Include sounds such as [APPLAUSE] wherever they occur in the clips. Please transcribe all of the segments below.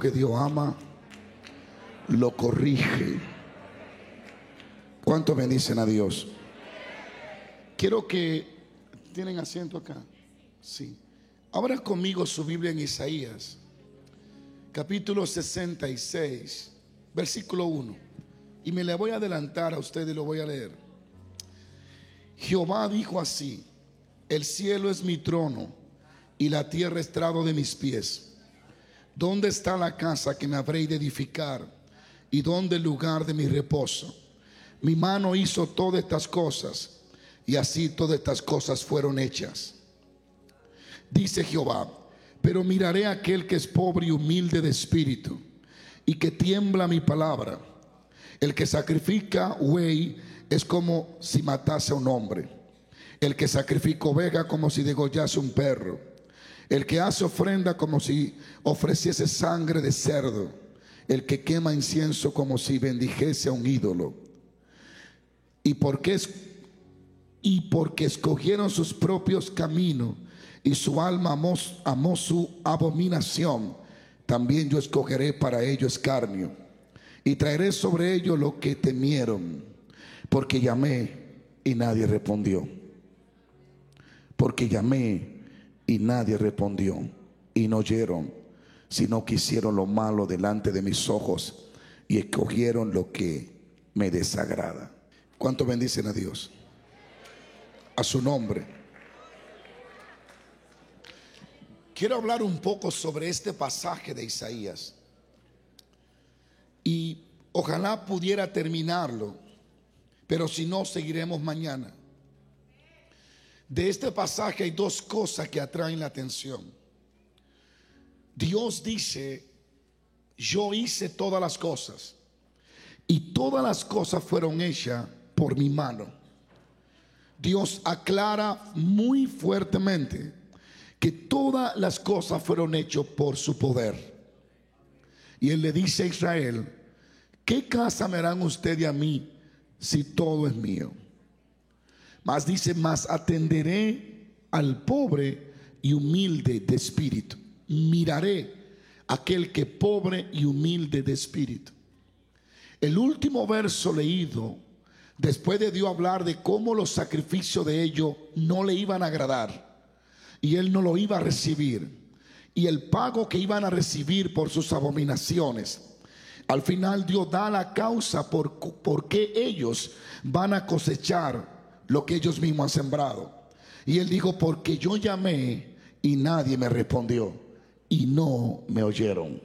que Dios ama, lo corrige. ¿Cuánto bendicen a Dios? Quiero que tienen asiento acá. Sí. Abra conmigo su Biblia en Isaías, capítulo 66, versículo 1. Y me le voy a adelantar a ustedes y lo voy a leer. Jehová dijo así, el cielo es mi trono y la tierra estrado de mis pies. ¿Dónde está la casa que me habré de edificar? ¿Y dónde el lugar de mi reposo? Mi mano hizo todas estas cosas y así todas estas cosas fueron hechas. Dice Jehová, pero miraré a aquel que es pobre y humilde de espíritu y que tiembla mi palabra. El que sacrifica güey es como si matase a un hombre. El que sacrifica oveja como si degollase un perro. El que hace ofrenda como si ofreciese sangre de cerdo. El que quema incienso como si bendijese a un ídolo. Y porque, es, y porque escogieron sus propios caminos y su alma amó, su abominación, también yo escogeré para ellos escarnio y traeré sobre ellos lo que temieron, porque llamé y nadie respondió. Porque llamé y nadie respondió y no oyeron, sino que hicieron lo malo delante de mis ojos y escogieron lo que me desagrada. ¿Cuánto bendicen a Dios? A su nombre. Quiero hablar un poco sobre este pasaje de Isaías. Y ojalá pudiera terminarlo, pero si no, seguiremos mañana. De este pasaje hay dos cosas que atraen la atención. Dios dice, yo hice todas las cosas y todas las cosas fueron hechas por mi mano. Dios aclara muy fuertemente que todas las cosas fueron hechas por su poder. Y él le dice a Israel, ¿qué casa me harán usted y a mí si todo es mío? Más dice, más atenderé al pobre y humilde de espíritu. Miraré aquel que pobre y humilde de espíritu. El último verso leído, después de Dios hablar de cómo los sacrificios de ellos no le iban a agradar y él no lo iba a recibir. Y el pago que iban a recibir por sus abominaciones. Al final Dios da la causa por, por qué ellos van a cosechar lo que ellos mismos han sembrado. Y él dijo, porque yo llamé y nadie me respondió y no me oyeron.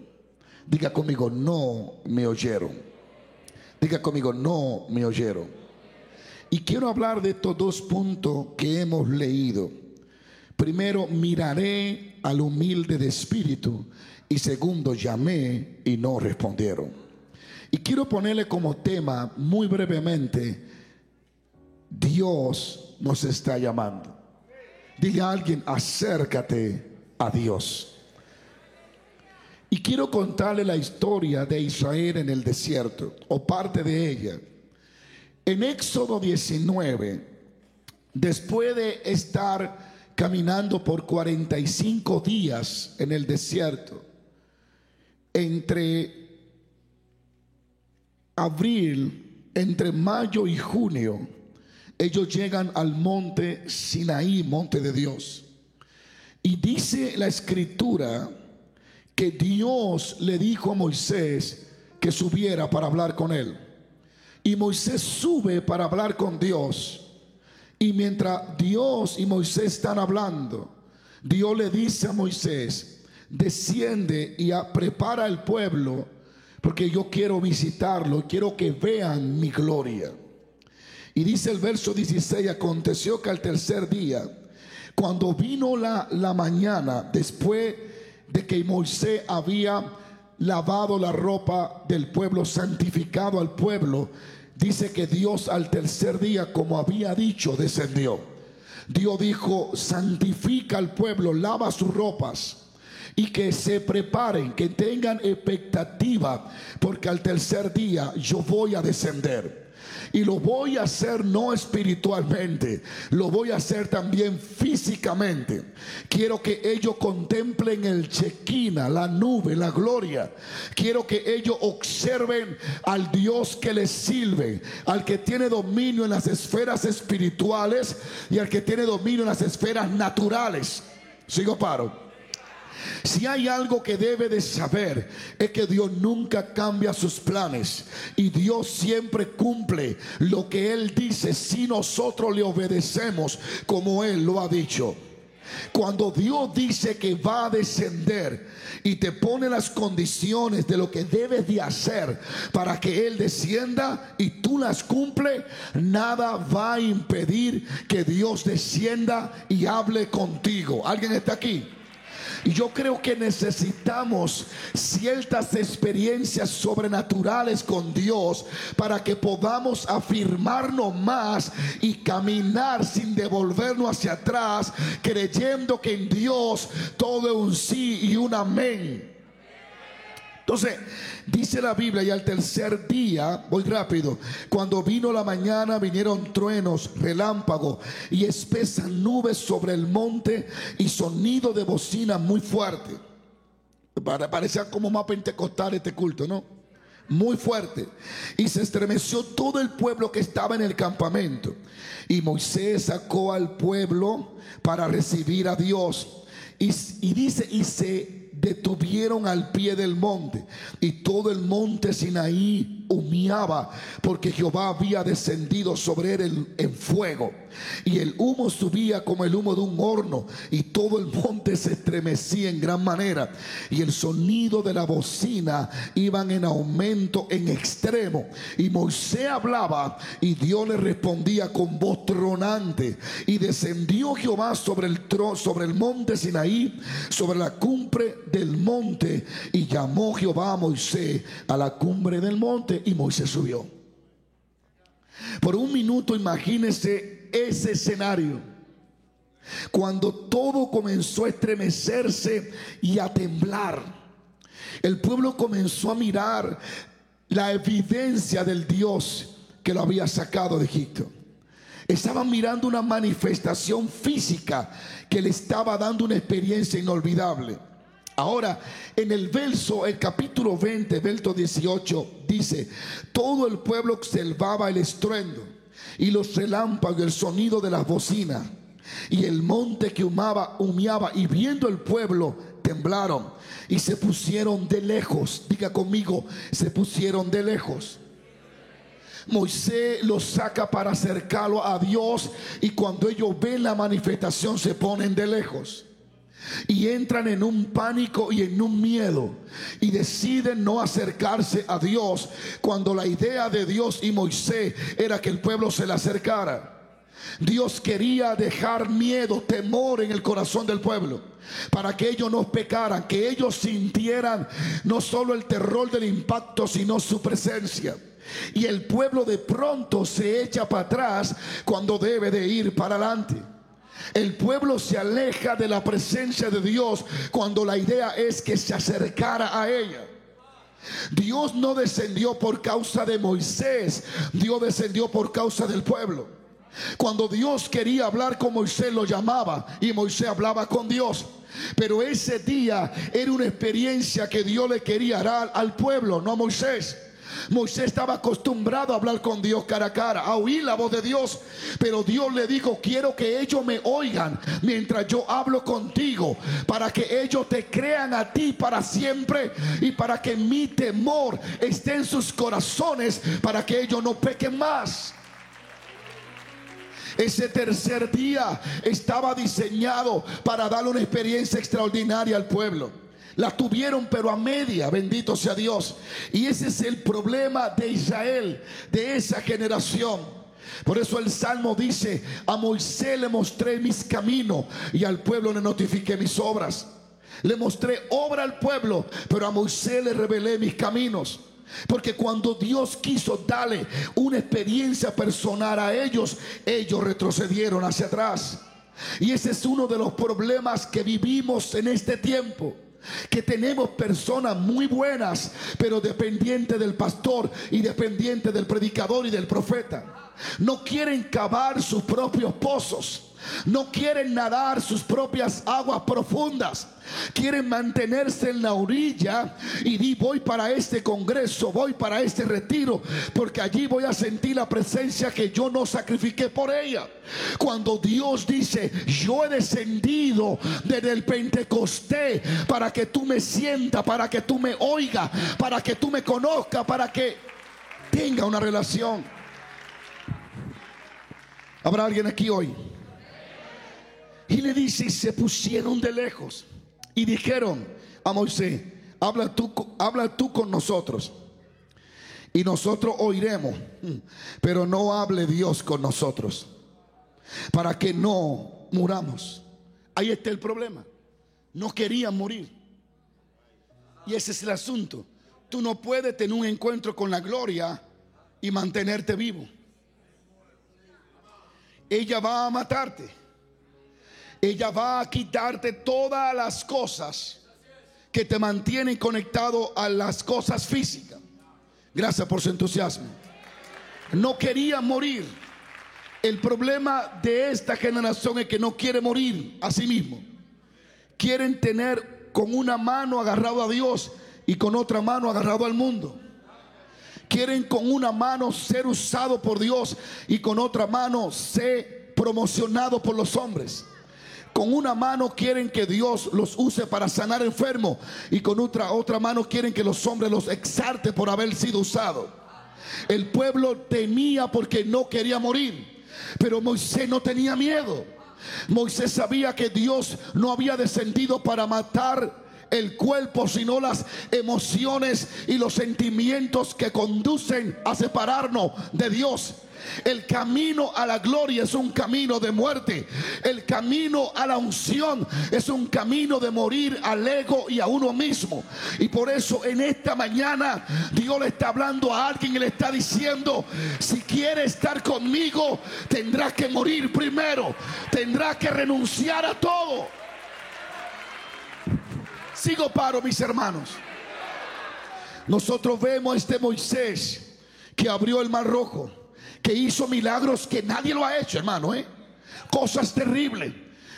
Diga conmigo, no me oyeron. Diga conmigo, no me oyeron. Y quiero hablar de estos dos puntos que hemos leído. Primero, miraré al humilde de espíritu. Y segundo, llamé y no respondieron. Y quiero ponerle como tema muy brevemente, Dios nos está llamando. Diga a alguien, acércate a Dios. Y quiero contarle la historia de Israel en el desierto, o parte de ella. En Éxodo 19, después de estar caminando por 45 días en el desierto, entre abril, entre mayo y junio, ellos llegan al monte Sinaí, monte de Dios. Y dice la escritura que Dios le dijo a Moisés que subiera para hablar con él. Y Moisés sube para hablar con Dios. Y mientras Dios y Moisés están hablando, Dios le dice a Moisés, desciende y prepara el pueblo, porque yo quiero visitarlo, quiero que vean mi gloria. Y dice el verso 16, aconteció que al tercer día, cuando vino la, la mañana, después de que Moisés había lavado la ropa del pueblo, santificado al pueblo, dice que Dios al tercer día, como había dicho, descendió. Dios dijo, santifica al pueblo, lava sus ropas y que se preparen, que tengan expectativa, porque al tercer día yo voy a descender. Y lo voy a hacer no espiritualmente, lo voy a hacer también físicamente. Quiero que ellos contemplen el chequina, la nube, la gloria. Quiero que ellos observen al Dios que les sirve, al que tiene dominio en las esferas espirituales y al que tiene dominio en las esferas naturales. Sigo paro. Si hay algo que debe de saber es que Dios nunca cambia sus planes y Dios siempre cumple lo que Él dice si nosotros le obedecemos como Él lo ha dicho. Cuando Dios dice que va a descender y te pone las condiciones de lo que debes de hacer para que Él descienda y tú las cumple, nada va a impedir que Dios descienda y hable contigo. ¿Alguien está aquí? Yo creo que necesitamos ciertas experiencias sobrenaturales con Dios para que podamos afirmarnos más y caminar sin devolvernos hacia atrás, creyendo que en Dios todo es un sí y un amén. Entonces, dice la Biblia, y al tercer día, voy rápido, cuando vino la mañana vinieron truenos, relámpagos y espesas nubes sobre el monte y sonido de bocina muy fuerte. Parecía como más pentecostal este culto, ¿no? Muy fuerte. Y se estremeció todo el pueblo que estaba en el campamento. Y Moisés sacó al pueblo para recibir a Dios. Y, y dice, y se detuvieron al pie del monte y todo el monte Sinaí humeaba porque Jehová había descendido sobre él en fuego. Y el humo subía como el humo de un horno y todo el monte se estremecía en gran manera. Y el sonido de la bocina iban en aumento en extremo. Y Moisés hablaba y Dios le respondía con voz tronante. Y descendió Jehová sobre el sobre el monte Sinaí sobre la cumbre del monte y llamó Jehová a Moisés a la cumbre del monte y Moisés subió. Por un minuto imagínese ese escenario. Cuando todo comenzó a estremecerse y a temblar, el pueblo comenzó a mirar la evidencia del Dios que lo había sacado de Egipto. Estaban mirando una manifestación física que le estaba dando una experiencia inolvidable. Ahora, en el verso, el capítulo 20, verso 18, dice, todo el pueblo observaba el estruendo y los relámpagos, el sonido de las bocinas y el monte que humaba, humeaba y viendo el pueblo temblaron y se pusieron de lejos. Diga conmigo, se pusieron de lejos. Moisés los saca para acercarlo a Dios y cuando ellos ven la manifestación se ponen de lejos y entran en un pánico y en un miedo y deciden no acercarse a Dios cuando la idea de Dios y Moisés era que el pueblo se le acercara. Dios quería dejar miedo, temor en el corazón del pueblo para que ellos no pecaran, que ellos sintieran no solo el terror del impacto, sino su presencia. Y el pueblo de pronto se echa para atrás cuando debe de ir para adelante. El pueblo se aleja de la presencia de Dios cuando la idea es que se acercara a ella. Dios no descendió por causa de Moisés, Dios descendió por causa del pueblo. Cuando Dios quería hablar con Moisés lo llamaba y Moisés hablaba con Dios. Pero ese día era una experiencia que Dios le quería dar al pueblo, no a Moisés. Moisés estaba acostumbrado a hablar con Dios cara a cara, a oír la voz de Dios. Pero Dios le dijo, quiero que ellos me oigan mientras yo hablo contigo, para que ellos te crean a ti para siempre y para que mi temor esté en sus corazones, para que ellos no pequen más. Ese tercer día estaba diseñado para darle una experiencia extraordinaria al pueblo. La tuvieron pero a media, bendito sea Dios. Y ese es el problema de Israel, de esa generación. Por eso el Salmo dice, a Moisés le mostré mis caminos y al pueblo le notifiqué mis obras. Le mostré obra al pueblo, pero a Moisés le revelé mis caminos. Porque cuando Dios quiso darle una experiencia personal a ellos, ellos retrocedieron hacia atrás. Y ese es uno de los problemas que vivimos en este tiempo. Que tenemos personas muy buenas, pero dependientes del pastor y dependientes del predicador y del profeta. No quieren cavar sus propios pozos. No quieren nadar sus propias aguas profundas. Quieren mantenerse en la orilla y di voy para este congreso, voy para este retiro, porque allí voy a sentir la presencia que yo no sacrifiqué por ella. Cuando Dios dice, yo he descendido desde el Pentecostés para que tú me sientas, para que tú me oigas, para que tú me conozcas, para que tenga una relación. ¿Habrá alguien aquí hoy? Y le dice, se pusieron de lejos y dijeron a Moisés, habla tú, habla tú con nosotros y nosotros oiremos, pero no hable Dios con nosotros para que no muramos. Ahí está el problema. No querían morir. Y ese es el asunto. Tú no puedes tener un encuentro con la gloria y mantenerte vivo. Ella va a matarte ella va a quitarte todas las cosas que te mantienen conectado a las cosas físicas. Gracias por su entusiasmo. No quería morir. El problema de esta generación es que no quiere morir a sí mismo. Quieren tener con una mano agarrado a Dios y con otra mano agarrado al mundo. Quieren con una mano ser usado por Dios y con otra mano ser promocionado por los hombres. Con una mano quieren que Dios los use para sanar enfermos y con otra, otra mano quieren que los hombres los exalte por haber sido usados. El pueblo temía porque no quería morir, pero Moisés no tenía miedo. Moisés sabía que Dios no había descendido para matar el cuerpo, sino las emociones y los sentimientos que conducen a separarnos de Dios. El camino a la gloria es un camino de muerte. El camino a la unción es un camino de morir al ego y a uno mismo. Y por eso en esta mañana Dios le está hablando a alguien y le está diciendo, si quieres estar conmigo, tendrás que morir primero. Tendrás que renunciar a todo. Sigo paro, mis hermanos. Nosotros vemos a este Moisés que abrió el mar rojo que hizo milagros que nadie lo ha hecho, hermano, ¿eh? Cosas terribles,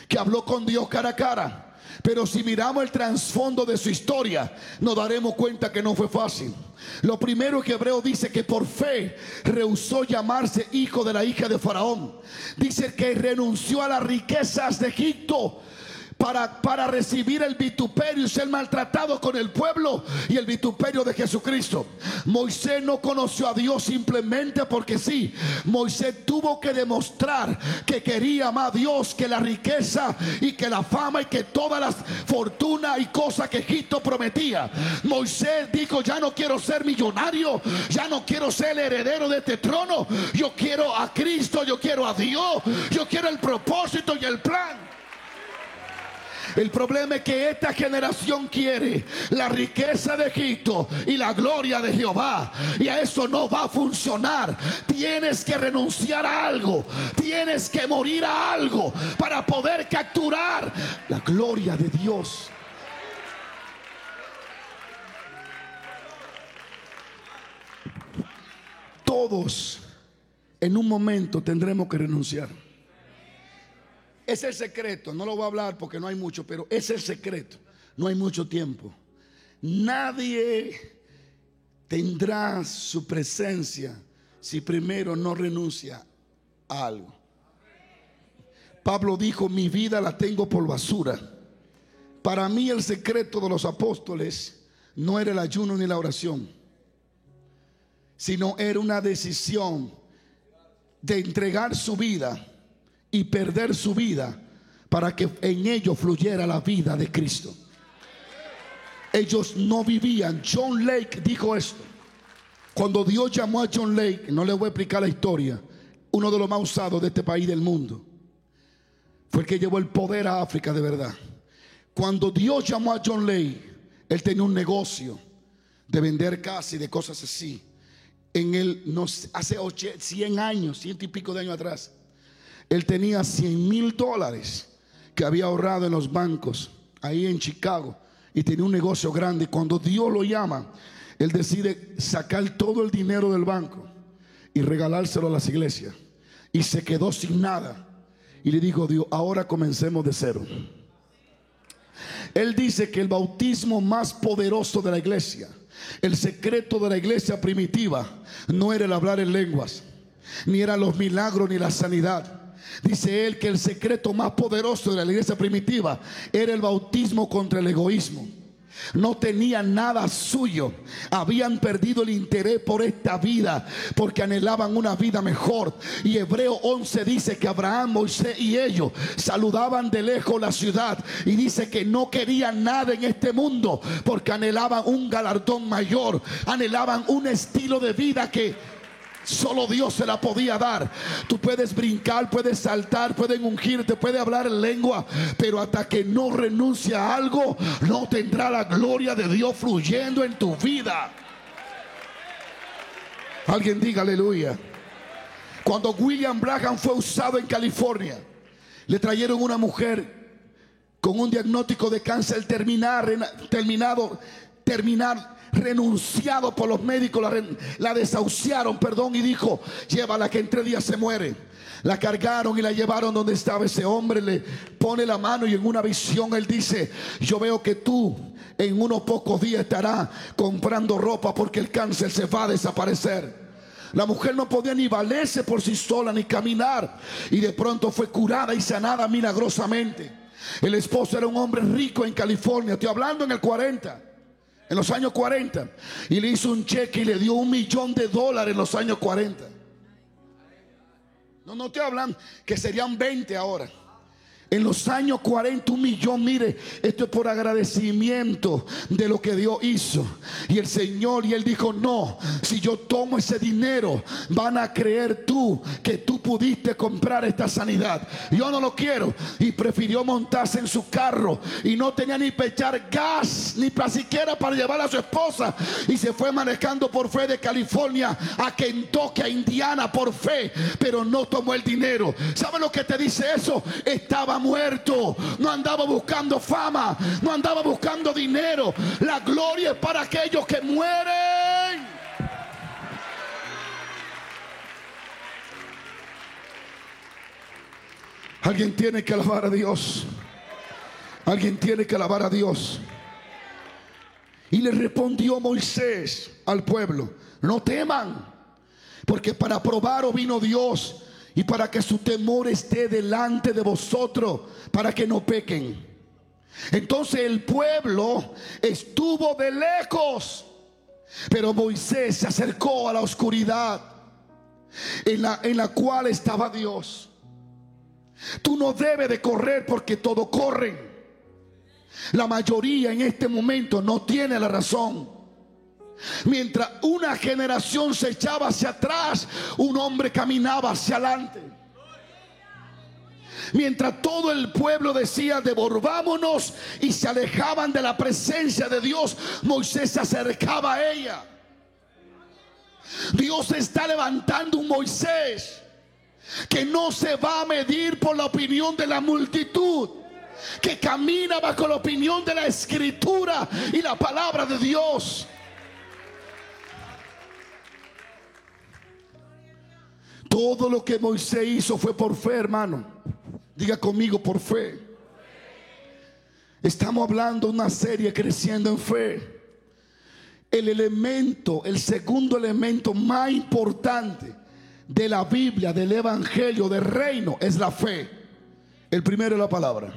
que habló con Dios cara a cara. Pero si miramos el trasfondo de su historia, nos daremos cuenta que no fue fácil. Lo primero que Hebreo dice que por fe rehusó llamarse hijo de la hija de Faraón. Dice que renunció a las riquezas de Egipto para, recibir el vituperio y ser maltratado con el pueblo y el vituperio de Jesucristo. Moisés no conoció a Dios simplemente porque sí. Moisés tuvo que demostrar que quería más a Dios que la riqueza y que la fama y que todas las fortunas y cosas que Egipto prometía. Moisés dijo, ya no quiero ser millonario, ya no quiero ser el heredero de este trono. Yo quiero a Cristo, yo quiero a Dios, yo quiero el propósito y el plan. El problema es que esta generación quiere la riqueza de Egipto y la gloria de Jehová. Y a eso no va a funcionar. Tienes que renunciar a algo. Tienes que morir a algo para poder capturar la gloria de Dios. Todos en un momento tendremos que renunciar. Es el secreto, no lo voy a hablar porque no hay mucho, pero es el secreto. No hay mucho tiempo. Nadie tendrá su presencia si primero no renuncia a algo. Pablo dijo, mi vida la tengo por basura. Para mí el secreto de los apóstoles no era el ayuno ni la oración, sino era una decisión de entregar su vida y perder su vida para que en ellos fluyera la vida de Cristo. Ellos no vivían. John Lake dijo esto. Cuando Dios llamó a John Lake, no le voy a explicar la historia, uno de los más usados de este país del mundo, fue el que llevó el poder a África de verdad. Cuando Dios llamó a John Lake, él tenía un negocio de vender casi de cosas así. En el, no, hace 100 años, ciento y pico de años atrás. Él tenía 100 mil dólares que había ahorrado en los bancos, ahí en Chicago, y tenía un negocio grande. Cuando Dios lo llama, él decide sacar todo el dinero del banco y regalárselo a las iglesias. Y se quedó sin nada. Y le dijo Dios, ahora comencemos de cero. Él dice que el bautismo más poderoso de la iglesia, el secreto de la iglesia primitiva, no era el hablar en lenguas, ni eran los milagros ni la sanidad. Dice él que el secreto más poderoso de la iglesia primitiva era el bautismo contra el egoísmo. No tenían nada suyo. Habían perdido el interés por esta vida porque anhelaban una vida mejor. Y Hebreo 11 dice que Abraham, Moisés y ellos saludaban de lejos la ciudad. Y dice que no querían nada en este mundo porque anhelaban un galardón mayor. Anhelaban un estilo de vida que Solo Dios se la podía dar. Tú puedes brincar, puedes saltar, pueden ungirte, puedes hablar en lengua, pero hasta que no renuncia a algo, no tendrá la gloria de Dios fluyendo en tu vida. Alguien diga aleluya. Cuando William Braham fue usado en California, le trajeron una mujer con un diagnóstico de cáncer terminal, terminado, terminal renunciado por los médicos, la, desahuciaron, perdón, y dijo, llévala que en tres días se muere. La cargaron y la llevaron donde estaba ese hombre, le pone la mano y en una visión él dice, yo veo que tú en unos pocos días estarás comprando ropa porque el cáncer se va a desaparecer. La mujer no podía ni valerse por sí sola ni caminar y de pronto fue curada y sanada milagrosamente. El esposo era un hombre rico en California, estoy hablando en el 40 en los años 40 y le hizo un cheque y le dio un millón de dólares en los años 40. No, no te hablan que serían 20 ahora. En los años 40, un millón, mire, esto es por agradecimiento de lo que Dios hizo. Y el Señor, y Él dijo, no, si yo tomo ese dinero, van a creer tú que tú pudiste comprar esta sanidad. Yo no lo quiero. Y prefirió montarse en su carro y no tenía ni pechar gas, ni para siquiera para llevar a su esposa. Y se fue manejando por fe de California a Kentucky, a Indiana, por fe, pero no tomó el dinero. ¿Sabe lo que te dice eso? Estaba muerto, no andaba buscando fama, no andaba buscando dinero. La gloria es para aquellos que mueren. Alguien tiene que alabar a Dios. Alguien tiene que alabar a Dios. Y le respondió Moisés al pueblo, no teman, porque para probar vino Dios y para que su temor esté delante de vosotros, para que no pequen. Entonces el pueblo estuvo de lejos, pero Moisés se acercó a la oscuridad en la, en la cual estaba Dios. Tú no debes de correr porque todo corren. La mayoría en este momento no tiene la razón. Mientras una generación se echaba hacia atrás, un hombre caminaba hacia adelante. Mientras todo el pueblo decía, devolvámonos y se alejaban de la presencia de Dios, Moisés se acercaba a ella. Dios está levantando un Moisés que no se va a medir por la opinión de la multitud, que camina bajo la opinión de la escritura y la palabra de Dios. Todo lo que Moisés hizo fue por fe, hermano. Diga conmigo, por fe. Estamos hablando de una serie creciendo en fe. El elemento, el segundo elemento más importante de la Biblia, del Evangelio, del reino, es la fe. El primero es la palabra.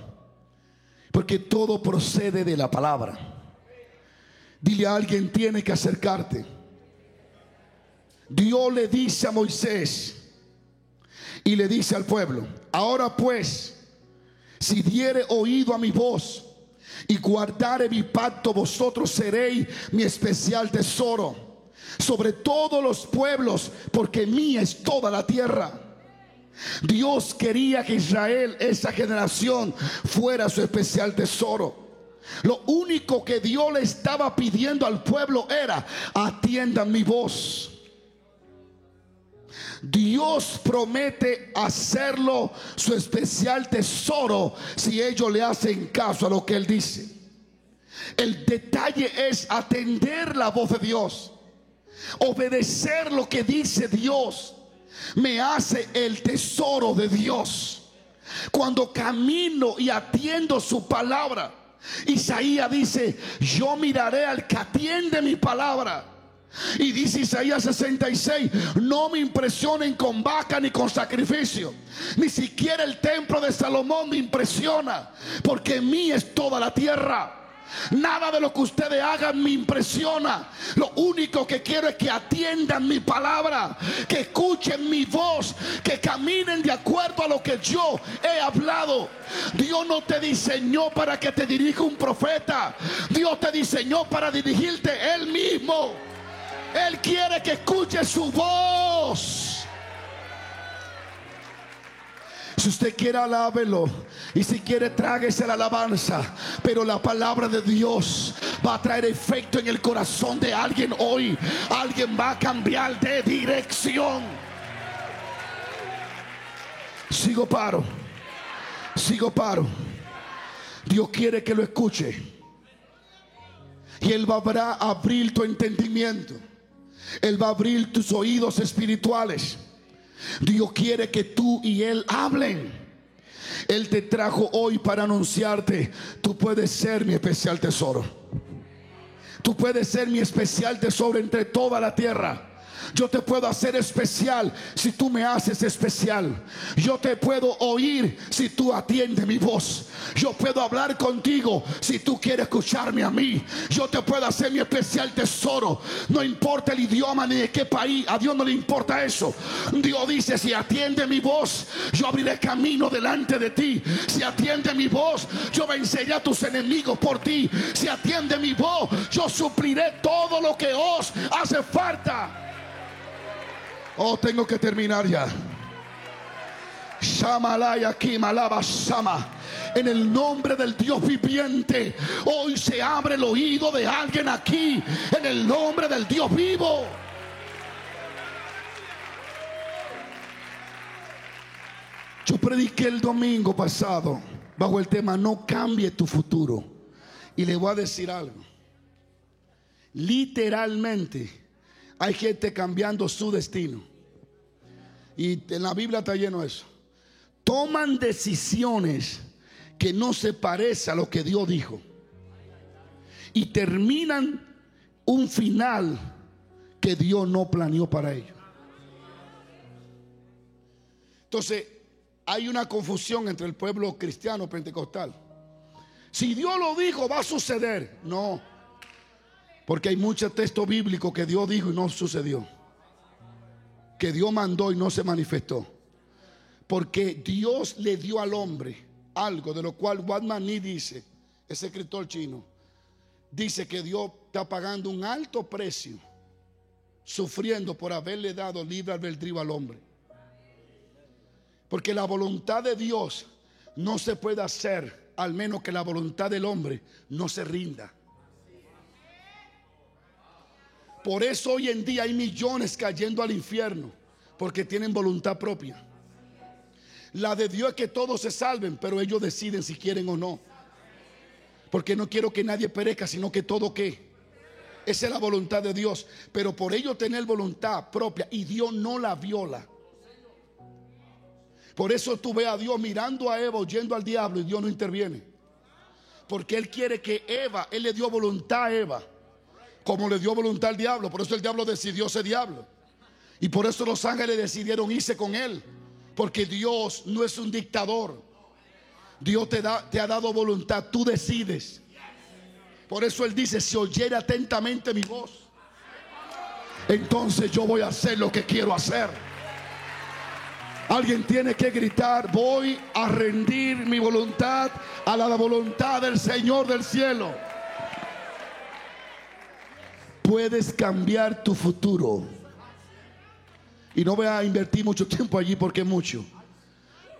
Porque todo procede de la palabra. Dile a alguien, tiene que acercarte. Dios le dice a Moisés, y le dice al pueblo, ahora pues, si diere oído a mi voz y guardare mi pacto, vosotros seréis mi especial tesoro sobre todos los pueblos, porque mía es toda la tierra. Dios quería que Israel, esa generación, fuera su especial tesoro. Lo único que Dios le estaba pidiendo al pueblo era, atiendan mi voz. Dios promete hacerlo su especial tesoro si ellos le hacen caso a lo que Él dice. El detalle es atender la voz de Dios. Obedecer lo que dice Dios me hace el tesoro de Dios. Cuando camino y atiendo su palabra, Isaías dice, yo miraré al que atiende mi palabra. Y dice Isaías 66, no me impresionen con vaca ni con sacrificio. Ni siquiera el templo de Salomón me impresiona, porque mí es toda la tierra. Nada de lo que ustedes hagan me impresiona. Lo único que quiero es que atiendan mi palabra, que escuchen mi voz, que caminen de acuerdo a lo que yo he hablado. Dios no te diseñó para que te dirija un profeta. Dios te diseñó para dirigirte él mismo. Él quiere que escuche su voz. Si usted quiere, alábelo. Y si quiere, tráguese la alabanza. Pero la palabra de Dios va a traer efecto en el corazón de alguien hoy. Alguien va a cambiar de dirección. Sigo paro. Sigo paro. Dios quiere que lo escuche. Y Él va a abrir tu entendimiento. Él va a abrir tus oídos espirituales. Dios quiere que tú y Él hablen. Él te trajo hoy para anunciarte, tú puedes ser mi especial tesoro. Tú puedes ser mi especial tesoro entre toda la tierra. Yo te puedo hacer especial si tú me haces especial. Yo te puedo oír si tú atiendes mi voz. Yo puedo hablar contigo si tú quieres escucharme a mí. Yo te puedo hacer mi especial tesoro. No importa el idioma ni de qué país. A Dios no le importa eso. Dios dice, si atiende mi voz, yo abriré camino delante de ti. Si atiende mi voz, yo venceré a tus enemigos por ti. Si atiende mi voz, yo supliré todo lo que os hace falta. Oh, tengo que terminar ya. Shamalaya Kimalaba Sama. En el nombre del Dios viviente, hoy se abre el oído de alguien aquí. En el nombre del Dios vivo. Yo prediqué el domingo pasado bajo el tema No cambie tu futuro. Y le voy a decir algo. Literalmente hay gente cambiando su destino. Y en la Biblia está lleno de eso. Toman decisiones que no se parecen a lo que Dios dijo. Y terminan un final que Dios no planeó para ellos. Entonces, hay una confusión entre el pueblo cristiano pentecostal. Si Dios lo dijo, va a suceder. No. Porque hay muchos textos bíblicos que Dios dijo y no sucedió. Que Dios mandó y no se manifestó. Porque Dios le dio al hombre algo de lo cual Watman dice, ese escritor chino, dice que Dios está pagando un alto precio sufriendo por haberle dado libre albedrío al hombre. Porque la voluntad de Dios no se puede hacer al menos que la voluntad del hombre no se rinda. Por eso hoy en día hay millones cayendo al infierno, porque tienen voluntad propia. La de Dios es que todos se salven, pero ellos deciden si quieren o no. Porque no quiero que nadie perezca, sino que todo que. Esa es la voluntad de Dios. Pero por ello tener voluntad propia y Dios no la viola. Por eso tú ves a Dios mirando a Eva, oyendo al diablo y Dios no interviene. Porque Él quiere que Eva, Él le dio voluntad a Eva como le dio voluntad al diablo. Por eso el diablo decidió ser diablo. Y por eso los ángeles decidieron irse con él. Porque Dios no es un dictador. Dios te, da, te ha dado voluntad. Tú decides. Por eso Él dice, si oyere atentamente mi voz, entonces yo voy a hacer lo que quiero hacer. Alguien tiene que gritar, voy a rendir mi voluntad a la voluntad del Señor del cielo puedes cambiar tu futuro. Y no voy a invertir mucho tiempo allí porque mucho.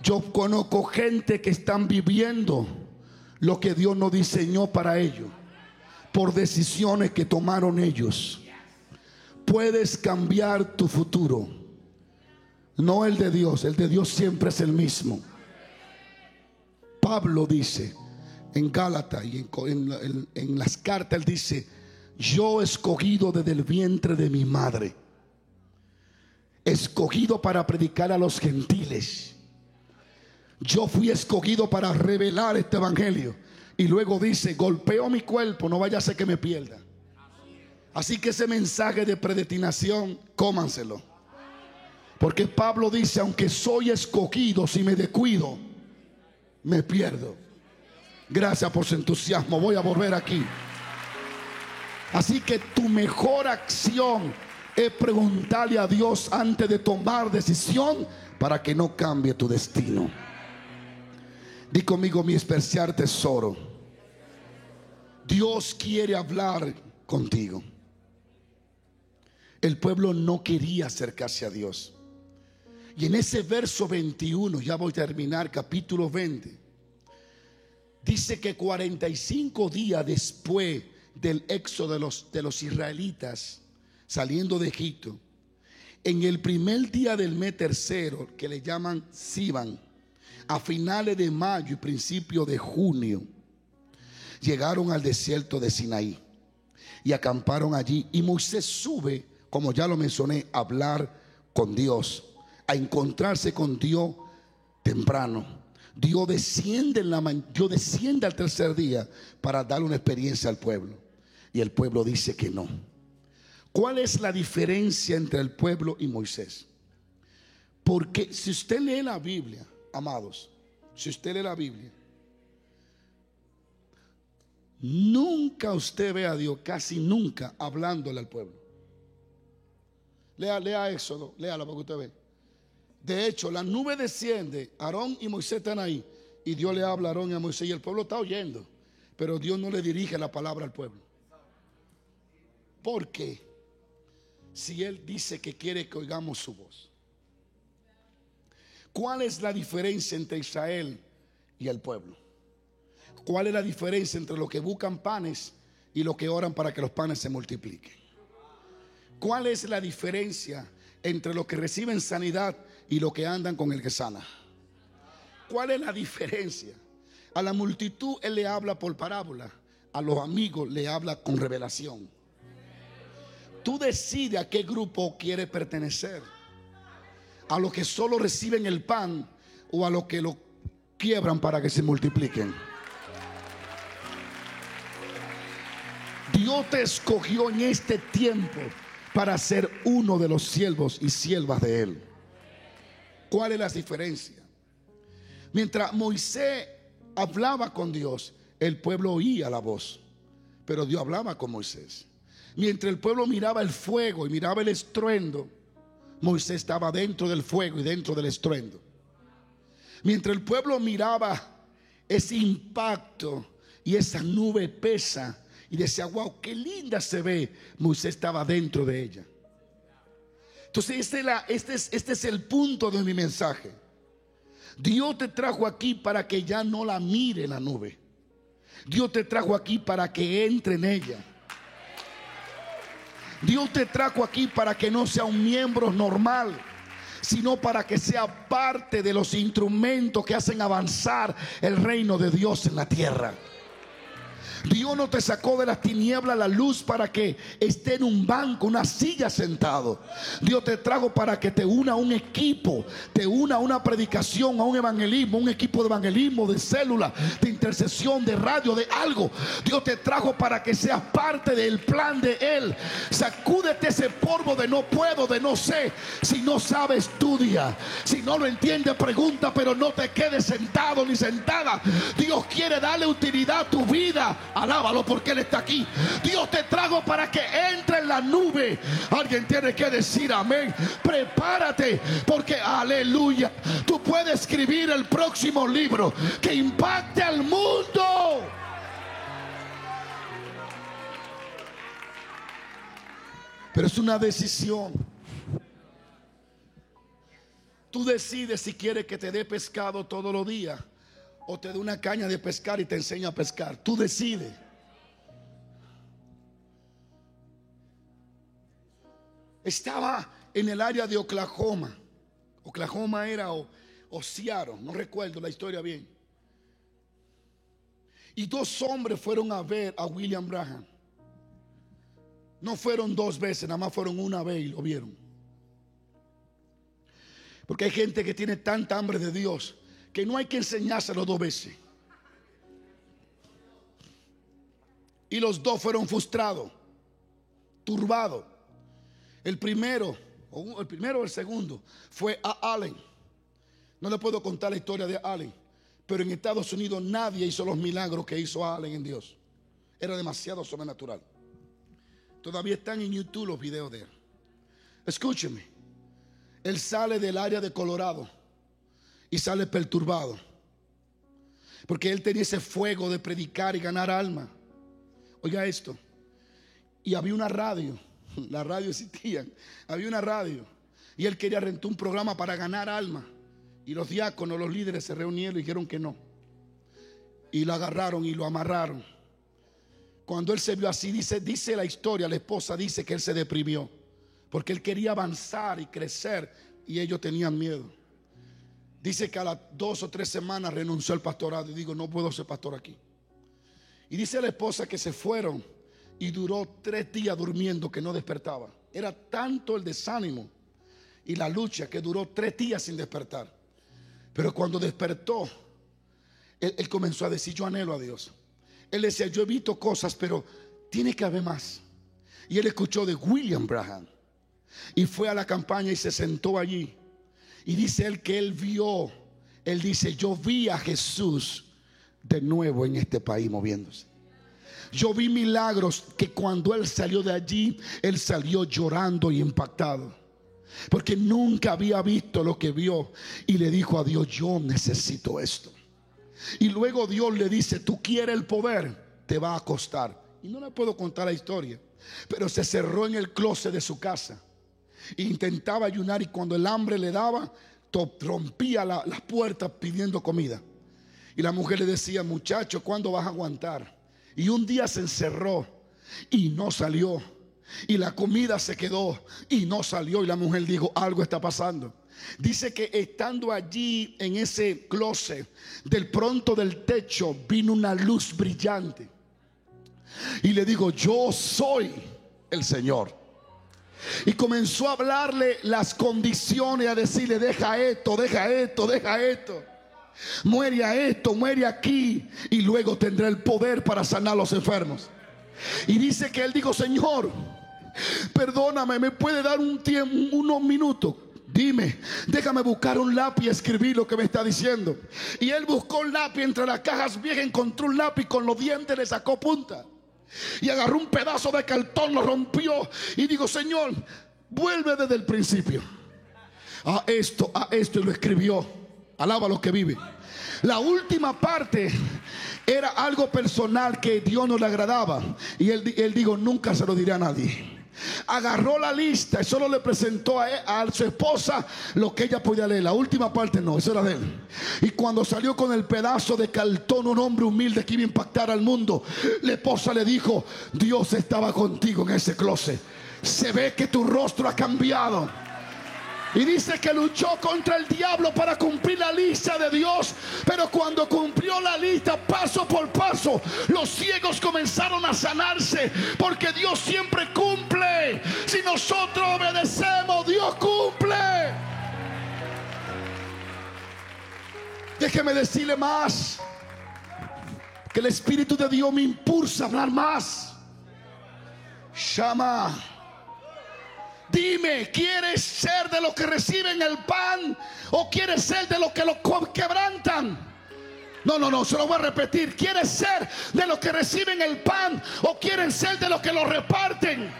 Yo conozco gente que están viviendo lo que Dios no diseñó para ellos por decisiones que tomaron ellos. Puedes cambiar tu futuro. No el de Dios, el de Dios siempre es el mismo. Pablo dice, en Gálatas y en, las cartas, él dice, yo escogido desde el vientre de mi madre, escogido para predicar a los gentiles. Yo fui escogido para revelar este evangelio. Y luego dice, golpeo mi cuerpo, no vaya a ser que me pierda. Así que ese mensaje de predestinación, cómanselo. Porque Pablo dice, aunque soy escogido, si me descuido, me pierdo. Gracias por su entusiasmo. Voy a volver aquí. Así que tu mejor acción es preguntarle a Dios antes de tomar decisión para que no cambie tu destino. Di conmigo mi especial tesoro. Dios quiere hablar contigo. El pueblo no quería acercarse a Dios. Y en ese verso 21, ya voy a terminar, capítulo 20, dice que 45 días después del éxodo de los, de los israelitas saliendo de Egipto, en el primer día del mes tercero, que le llaman Siban, a finales de mayo y principio de junio, llegaron al desierto de Sinaí y acamparon allí. Y Moisés sube, como ya lo mencioné, a hablar con Dios, a encontrarse con Dios temprano. Dios desciende, en la, Dios desciende al tercer día para dar una experiencia al pueblo. Y el pueblo dice que no. ¿Cuál es la diferencia entre el pueblo y Moisés? Porque si usted lee la Biblia, amados, si usted lee la Biblia, nunca usted ve a Dios, casi nunca, hablándole al pueblo. Lea, lea Éxodo, léalo para que usted ve. De hecho, la nube desciende, Aarón y Moisés están ahí, y Dios le habla a Aarón y a Moisés, y el pueblo está oyendo, pero Dios no le dirige la palabra al pueblo. ¿Por qué? Si Él dice que quiere que oigamos su voz. ¿Cuál es la diferencia entre Israel y el pueblo? ¿Cuál es la diferencia entre los que buscan panes y los que oran para que los panes se multipliquen? ¿Cuál es la diferencia entre los que reciben sanidad y los que andan con el que sana. ¿Cuál es la diferencia? A la multitud él le habla por parábola, a los amigos le habla con revelación. Tú decides a qué grupo quieres pertenecer. A los que solo reciben el pan o a los que lo quiebran para que se multipliquen. Dios te escogió en este tiempo para ser uno de los siervos y siervas de Él. ¿Cuál es la diferencia? Mientras Moisés hablaba con Dios, el pueblo oía la voz, pero Dios hablaba con Moisés. Mientras el pueblo miraba el fuego y miraba el estruendo, Moisés estaba dentro del fuego y dentro del estruendo. Mientras el pueblo miraba ese impacto y esa nube pesa y decía, wow, qué linda se ve, Moisés estaba dentro de ella. Entonces, este, este, es, este es el punto de mi mensaje. Dios te trajo aquí para que ya no la mire la nube. Dios te trajo aquí para que entre en ella. Dios te trajo aquí para que no sea un miembro normal, sino para que sea parte de los instrumentos que hacen avanzar el reino de Dios en la tierra. Dios no te sacó de las tinieblas la luz para que esté en un banco, una silla sentado. Dios te trajo para que te una a un equipo, te una a una predicación, a un evangelismo, un equipo de evangelismo, de célula, de intercesión, de radio, de algo. Dios te trajo para que seas parte del plan de Él. Sacúdete ese polvo de no puedo, de no sé. Si no sabes, estudia. Si no lo entiendes, pregunta, pero no te quedes sentado ni sentada. Dios quiere darle utilidad a tu vida Alábalo porque Él está aquí. Dios te trago para que entre en la nube. Alguien tiene que decir amén. Prepárate porque aleluya. Tú puedes escribir el próximo libro que impacte al mundo. Pero es una decisión. Tú decides si quieres que te dé pescado todos los días te dé una caña de pescar y te enseña a pescar. Tú decides. Estaba en el área de Oklahoma. Oklahoma era o, o Seattle, no recuerdo la historia bien. Y dos hombres fueron a ver a William Branham. No fueron dos veces, nada más fueron una vez y lo vieron. Porque hay gente que tiene tanta hambre de Dios que no hay que enseñárselo dos veces. Y los dos fueron frustrados, turbados. El primero, el primero o el segundo, fue a Allen. No le puedo contar la historia de Allen, pero en Estados Unidos nadie hizo los milagros que hizo Allen en Dios. Era demasiado sobrenatural. Todavía están en YouTube los videos de él. Escúcheme. Él sale del área de Colorado y sale perturbado. Porque él tenía ese fuego de predicar y ganar alma. Oiga esto. Y había una radio. [LAUGHS] La radio existía. Había una radio. Y él quería rentar un programa para ganar alma. Y los diáconos, los líderes se reunieron y dijeron que no. Y lo agarraron y lo amarraron. Cuando él se vio así, dice, dice la historia, la esposa dice que él se deprimió. Porque él quería avanzar y crecer y ellos tenían miedo. Dice que a las dos o tres semanas renunció al pastorado y digo, no puedo ser pastor aquí. Y dice la esposa que se fueron y duró tres días durmiendo que no despertaba. Era tanto el desánimo y la lucha que duró tres días sin despertar. Pero cuando despertó, él, él comenzó a decir, yo anhelo a Dios. Él decía, yo he visto cosas, pero tiene que haber más. Y él escuchó de William Branham. Y fue a la campaña y se sentó allí. Y dice él que él vio, él dice, yo vi a Jesús de nuevo en este país moviéndose. Yo vi milagros que cuando él salió de allí, él salió llorando y impactado. Porque nunca había visto lo que vio. Y le dijo a Dios, yo necesito esto. Y luego Dios le dice, tú quieres el poder, te va a costar. Y no le puedo contar la historia. Pero se cerró en el closet de su casa. Intentaba ayunar y cuando el hambre le daba, rompía las puertas pidiendo comida. Y la mujer le decía, muchacho, ¿cuándo vas a aguantar? Y un día se encerró y no salió. Y la comida se quedó y no salió. Y la mujer dijo, algo está pasando. Dice que estando allí en ese closet, del pronto del techo vino una luz brillante. Y le digo, yo soy el Señor. Y comenzó a hablarle las condiciones, a decirle, deja esto, deja esto, deja esto. Muere a esto, muere aquí. Y luego tendrá el poder para sanar a los enfermos. Y dice que él dijo, Señor, perdóname, ¿me puede dar un tiempo, unos minutos? Dime, déjame buscar un lápiz y escribir lo que me está diciendo. Y él buscó un lápiz entre las cajas viejas, encontró un lápiz con los dientes, le sacó punta. Y agarró un pedazo de cartón, lo rompió y digo, Señor, vuelve desde el principio. A esto, a esto y lo escribió. Alaba lo que vive. La última parte era algo personal que Dios no le agradaba. Y él, él dijo, nunca se lo diré a nadie. Agarró la lista y solo le presentó a, a, su esposa lo que ella podía leer. La última parte no, eso era de él. Y cuando salió con el pedazo de cartón, un hombre humilde que iba a impactar al mundo, la esposa le dijo: Dios estaba contigo en ese closet. Se ve que tu rostro ha cambiado. Y dice que luchó contra el diablo para cumplir la lista de Dios. Pero cuando cumplió la lista paso por paso, los ciegos comenzaron a sanarse. Porque Dios siempre cumple. Si nosotros obedecemos, Dios cumple. Déjeme decirle más. Que el Espíritu de Dios me impulsa a hablar más. Llama. Dime, ¿quieres ser de los que reciben el pan o quieres ser de los que lo quebrantan? No, no, no, se lo voy a repetir. ¿Quieres ser de los que reciben el pan o quieren ser de los que lo reparten?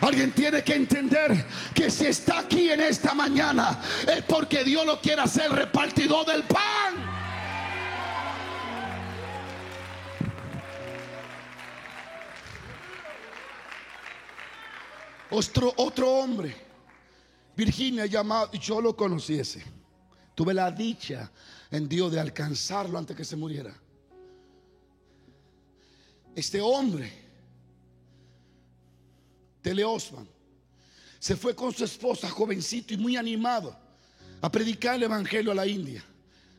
Alguien tiene que entender que si está aquí en esta mañana es porque Dios lo quiere hacer repartidor del pan. Otro, otro hombre, Virginia llamado, yo lo conociese. Tuve la dicha en Dios de alcanzarlo antes que se muriera. Este hombre, Tele Osman, se fue con su esposa, jovencito y muy animado, a predicar el evangelio a la India,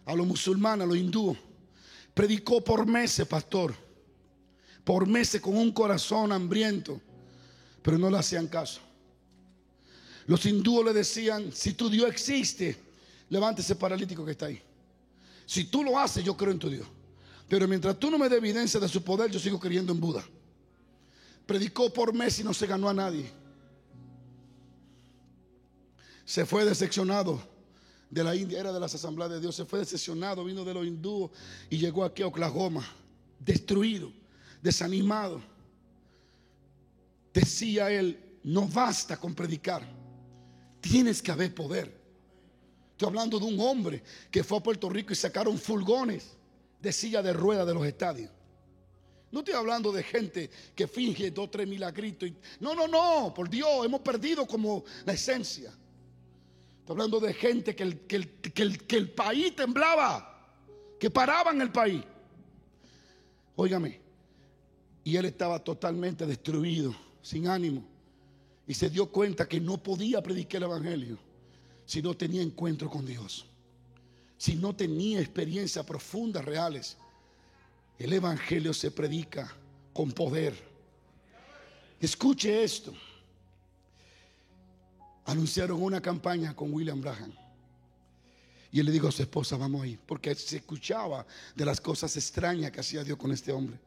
a los musulmanes, a los hindúes. Predicó por meses, pastor. Por meses con un corazón hambriento. Pero no le hacían caso. Los hindúes le decían, si tu Dios existe, levántese paralítico que está ahí. Si tú lo haces, yo creo en tu Dios. Pero mientras tú no me des evidencia de su poder, yo sigo creyendo en Buda. Predicó por meses y no se ganó a nadie. Se fue decepcionado de la India, era de las asambleas de Dios. Se fue decepcionado, vino de los hindúes y llegó aquí a Oklahoma, destruido, desanimado. Decía él, no basta con predicar, tienes que haber poder. Estoy hablando de un hombre que fue a Puerto Rico y sacaron fulgones de silla de rueda de los estadios. No estoy hablando de gente que finge dos, tres milagritos. no, no, no, por Dios, hemos perdido como la esencia. Estoy hablando de gente que el, que el, que el, que el país temblaba, que paraban el país. Óigame, y él estaba totalmente destruido, sin ánimo. Y se dio cuenta que no podía predicar el Evangelio si no tenía encuentro con Dios si no tenía experiencias profundas, reales. El Evangelio se predica con poder. Escuche esto. Anunciaron una campaña con William Braham. Y él le dijo a su esposa, vamos ahí, porque se escuchaba de las cosas extrañas que hacía Dios con este hombre.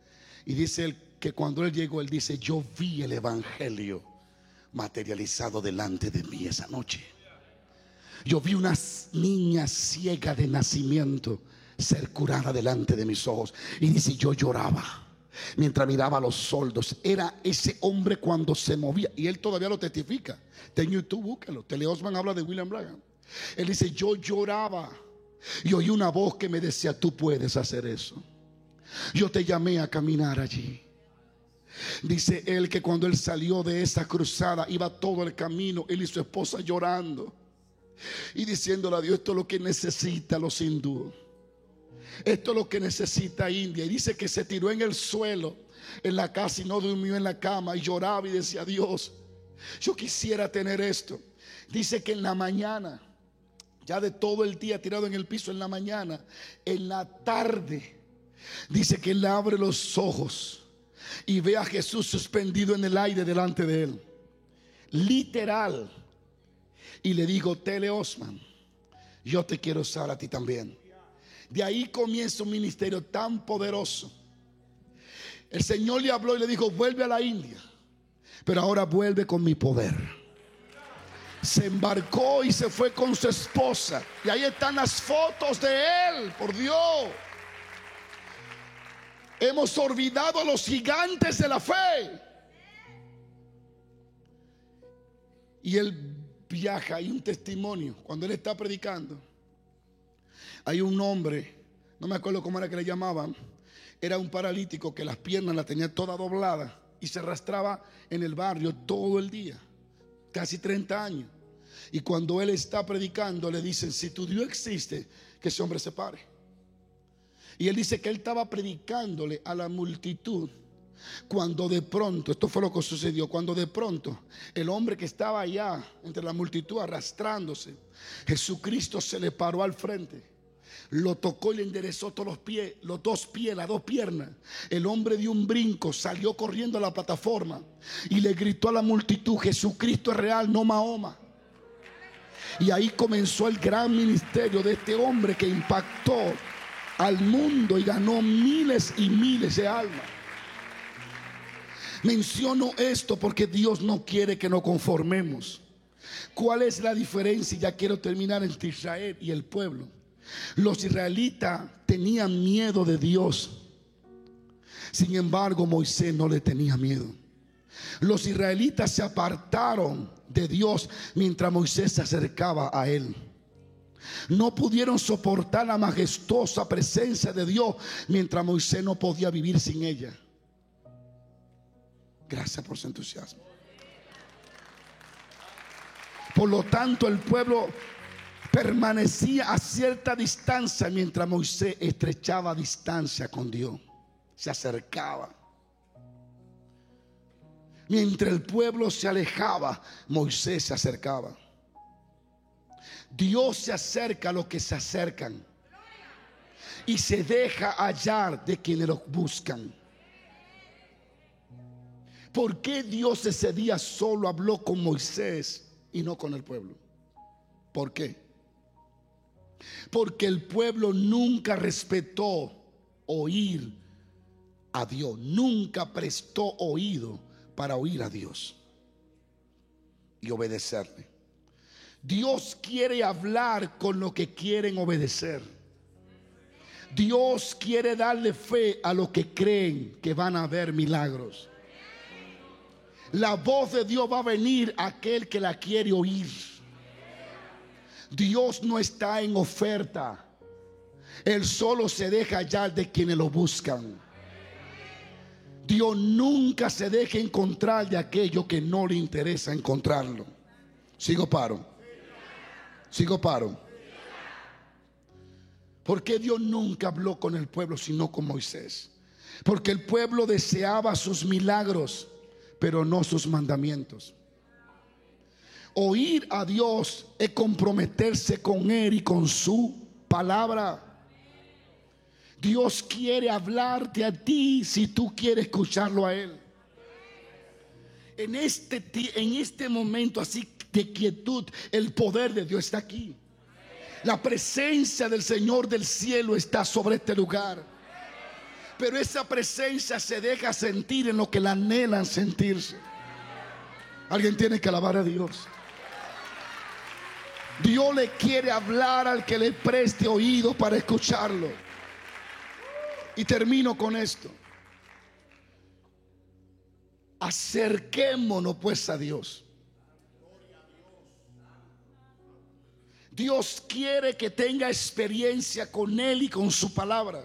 Y dice él que cuando él llegó, él dice, yo vi el Evangelio materializado delante de mí esa noche. Yo vi una niña ciega de nacimiento ser curada delante de mis ojos. Y dice, yo lloraba mientras miraba a los soldos. Era ese hombre cuando se movía. Y él todavía lo testifica. En YouTube, búscalo. Teleosman habla de William Blagan. Él dice, yo lloraba. Y oí una voz que me decía, tú puedes hacer eso. Yo te llamé a caminar allí. Dice él que cuando él salió de esa cruzada, iba todo el camino, él y su esposa llorando y diciéndole a Dios, esto es lo que necesita los hindúes. Esto es lo que necesita India. Y dice que se tiró en el suelo, en la casa y no durmió en la cama y lloraba y decía, Dios, yo quisiera tener esto. Dice que en la mañana, ya de todo el día tirado en el piso en la mañana, en la tarde, dice que él abre los ojos y ve a Jesús suspendido en el aire delante de él. Literal y le digo, Tele Osman, yo te quiero usar a ti también. De ahí comienza un ministerio tan poderoso. El Señor le habló y le dijo, vuelve a la India, pero ahora vuelve con mi poder. Se embarcó y se fue con su esposa. Y ahí están las fotos de él, por Dios. Hemos olvidado a los gigantes de la fe. Y el viaja, hay un testimonio, cuando él está predicando, hay un hombre, no me acuerdo cómo era que le llamaban, era un paralítico que las piernas las tenía toda doblada y se arrastraba en el barrio todo el día, casi 30 años. Y cuando él está predicando, le dicen, si tu Dios existe, que ese hombre se pare. Y él dice que él estaba predicándole a la multitud cuando de pronto, esto fue lo que sucedió, cuando de pronto el hombre que estaba allá entre la multitud arrastrándose, Jesucristo se le paró al frente. Lo tocó y le enderezó todos los pies, los dos pies, las dos piernas. El hombre dio un brinco, salió corriendo a la plataforma y le gritó a la multitud, Jesucristo es real, no Mahoma. Y ahí comenzó el gran ministerio de este hombre que impactó al mundo y ganó miles y miles de almas. Menciono esto porque Dios no quiere que nos conformemos. ¿Cuál es la diferencia? Ya quiero terminar entre Israel y el pueblo. Los israelitas tenían miedo de Dios. Sin embargo, Moisés no le tenía miedo. Los israelitas se apartaron de Dios mientras Moisés se acercaba a él. No pudieron soportar la majestuosa presencia de Dios mientras Moisés no podía vivir sin ella. Gracias por su entusiasmo. Por lo tanto, el pueblo permanecía a cierta distancia mientras Moisés estrechaba distancia con Dios. Se acercaba. Mientras el pueblo se alejaba, Moisés se acercaba. Dios se acerca a los que se acercan. y se deja hallar de quienes lo buscan. ¿Por qué Dios ese día solo habló con Moisés y no con el pueblo? ¿Por qué? Porque el pueblo nunca respetó oír a Dios, nunca prestó oído para oír a Dios y obedecerle. Dios quiere hablar con lo que quieren obedecer. Dios quiere darle fe a los que creen que van a haber milagros. La voz de Dios va a venir a aquel que la quiere oír. Dios no está en oferta. Él solo se deja hallar de quienes lo buscan. Dios nunca se deja encontrar de aquello que no le interesa encontrarlo. Sigo paro. Sigo paro. ¿Por qué Dios nunca habló con el pueblo sino con Moisés? Porque el pueblo deseaba sus milagros, pero no sus mandamientos. Oír a Dios es comprometerse con Él y con su palabra. Dios quiere hablarte a ti si tú quieres escucharlo a Él. En este, en este momento así de quietud, el poder de Dios está aquí. La presencia del Señor del cielo está sobre este lugar. Pero esa presencia se deja sentir en lo que la anhelan sentirse. Alguien tiene que alabar a Dios. Dios le quiere hablar al que le preste oído para escucharlo. Y termino con esto. Acerquémonos pues a Dios. Dios quiere que tenga experiencia con Él y con su palabra.